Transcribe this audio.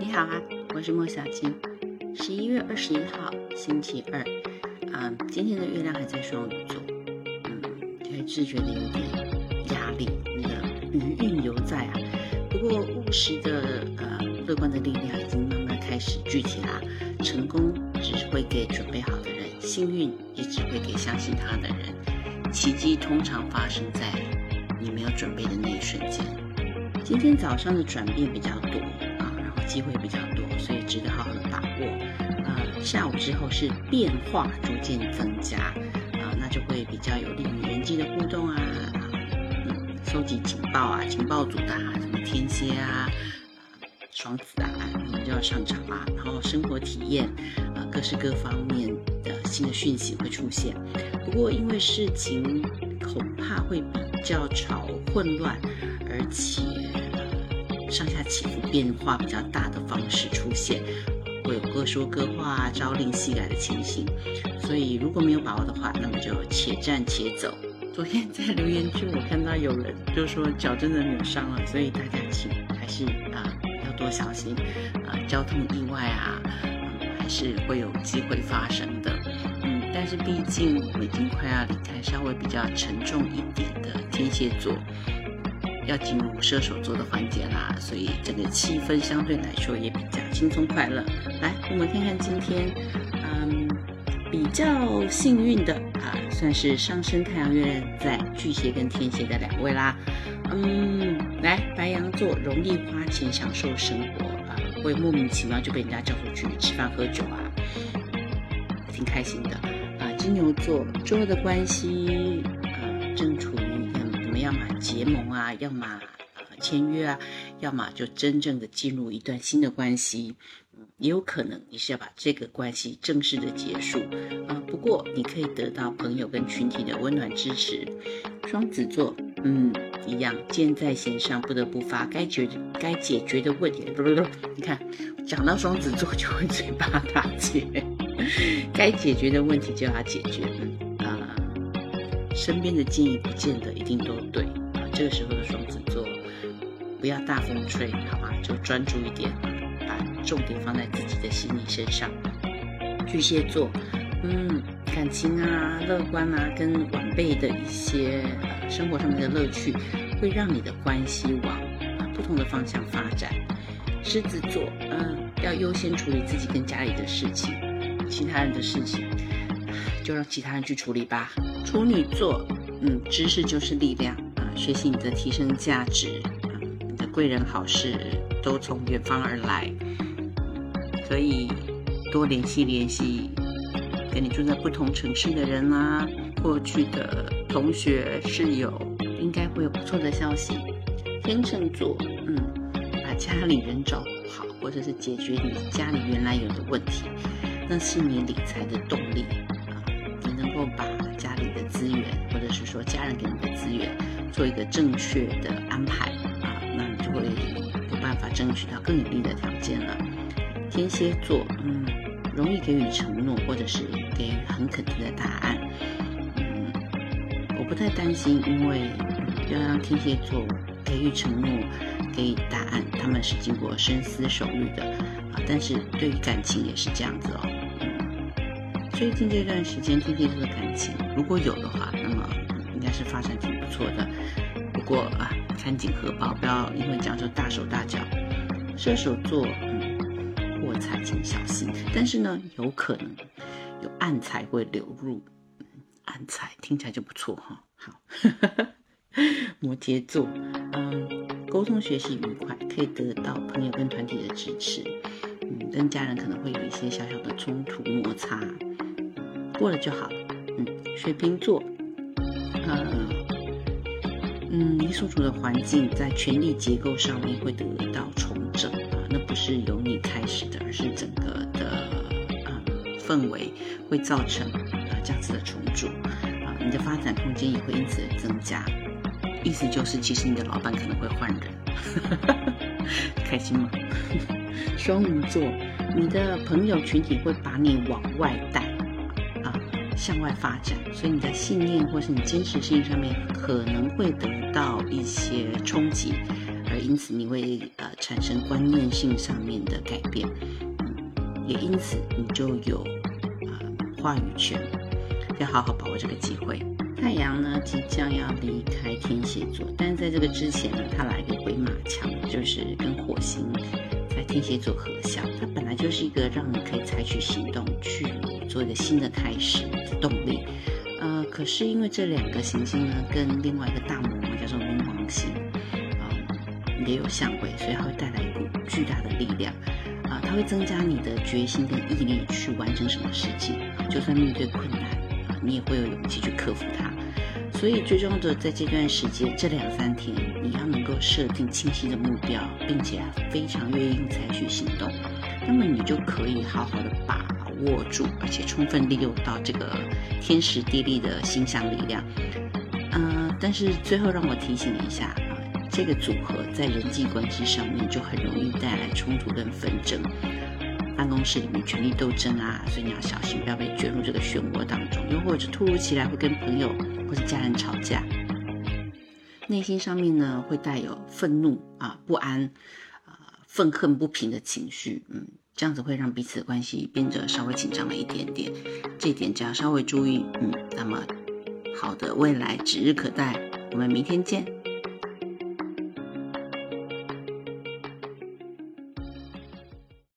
你好啊，我是莫小金。十一月二十一号，星期二。啊，今天的月亮还在双鱼座，嗯，还是觉得有点压力，那个余韵犹在啊。不过务实的、呃，乐观的力量已经慢慢开始聚集啦。成功只是会给准备好的人，幸运也只会给相信他的人。奇迹通常发生在你没有准备的那一瞬间。今天早上的转变比较多。机会比较多，所以值得好好的把握。呃，下午之后是变化逐渐增加，啊，那就会比较有利于人际的互动啊，嗯，收集情报啊，情报组的啊，什么天蝎啊，双子啊，你们就要上场啊。然后生活体验，啊，各式各方面的新的讯息会出现。不过因为事情恐怕会比较吵混乱，而且。上下起伏变化比较大的方式出现，会有各说各话、朝令夕改的情形。所以如果没有把握的话，那么就且战且走。昨天在留言区，我看到有人就说脚真的扭伤了，所以大家请还是啊要多小心啊，交通意外啊，还是会有机会发生的。嗯，但是毕竟我已经快要离开稍微比较沉重一点的天蝎座。要进入射手座的环节啦，所以整个气氛相对来说也比较轻松快乐。来，我们看看今天，嗯，比较幸运的啊，算是上升太阳月亮在巨蟹跟天蝎的两位啦。嗯，来，白羊座容易花钱享受生活啊，会莫名其妙就被人家叫出去吃饭喝酒啊，挺开心的啊。金牛座周二的关系啊，正处于。要么结盟啊，要么呃签约啊，要么就真正的进入一段新的关系，也有可能你是要把这个关系正式的结束啊。不过你可以得到朋友跟群体的温暖支持。双子座，嗯，一样，箭在弦上，不得不发，该解该解决的问题，不不不，你看，讲到双子座就会嘴巴打结，该解决的问题就要解决，嗯。身边的建议不见得一定都对啊，这个时候的双子座不要大风吹，好吗？就专注一点，把重点放在自己的心理身上。巨蟹座，嗯，感情啊，乐观啊，跟晚辈的一些生活上面的乐趣，会让你的关系往不同的方向发展。狮子座，嗯，要优先处理自己跟家里的事情，其他人的事情就让其他人去处理吧。处女座，嗯，知识就是力量啊！学习你的提升价值啊！你的贵人好事都从远方而来，所以多联系联系跟你住在不同城市的人啦，过去的同学室友，应该会有不错的消息。天秤座，嗯，把家里人照顾好，或者是解决你家里原来有的问题，那是你理财的动力！够把家里的资源，或者是说家人给你的资源，做一个正确的安排啊，那你就会有办法争取到更有利的条件了。天蝎座，嗯，容易给予承诺，或者是给予很肯定的答案。嗯，我不太担心，因为要让天蝎座给予承诺、给予答案，他们是经过深思熟虑的啊。但是对于感情也是这样子哦。最近这段时间，天蝎座的感情如果有的话，那么应该是发展挺不错的。不过啊，看紧荷包，不要因为这样就大手大脚。射手座，嗯，破财请小心，但是呢，有可能有暗财会流入。暗财听起来就不错哈。好，摩羯座，嗯，沟通学习愉快，可以得到朋友跟团体的支持。嗯，跟家人可能会有一些小小的冲突摩擦。过了就好，嗯，水瓶座，呃，嗯，你所处的环境在权力结构上面会得到重整啊，那不是由你开始的，而是整个的啊氛围会造成啊这样子的重组啊，你的发展空间也会因此增加，意思就是其实你的老板可能会换人，开心吗？双鱼座，你的朋友群体会把你往外带。向外发展，所以你在信念或是你坚持事情上面可能会得到一些冲击，而因此你会呃产生观念性上面的改变，嗯，也因此你就有呃话语权，要好好把握这个机会。太阳呢即将要离开天蝎座，但是在这个之前呢，它来个回马枪，就是跟火星天蝎座合相，它本来就是一个让你可以采取行动去做一个新的开始的动力。呃，可是因为这两个行星呢，跟另外一个大魔王叫做冥王星，啊，也有相位，所以它会带来一股巨大的力量，啊，它会增加你的决心跟毅力去完成什么事情，就算面对困难，啊，你也会有勇气去克服它。所以最重要的在这段时间，这两三天，你要能够设定清晰的目标，并且非常愿意采取行动，那么你就可以好好的把。握住，而且充分利用到这个天时地利的心象力量。嗯，但是最后让我提醒一下啊，这个组合在人际关系上面就很容易带来冲突跟纷争，办公室里面权力斗争啊，所以你要小心，不要被卷入这个漩涡当中。又或者突如其来会跟朋友或者家人吵架，内心上面呢会带有愤怒啊、不安啊、愤恨不平的情绪，嗯。这样子会让彼此的关系变得稍微紧张了一点点，这一点只要稍微注意，嗯，那么好的未来指日可待。我们明天见。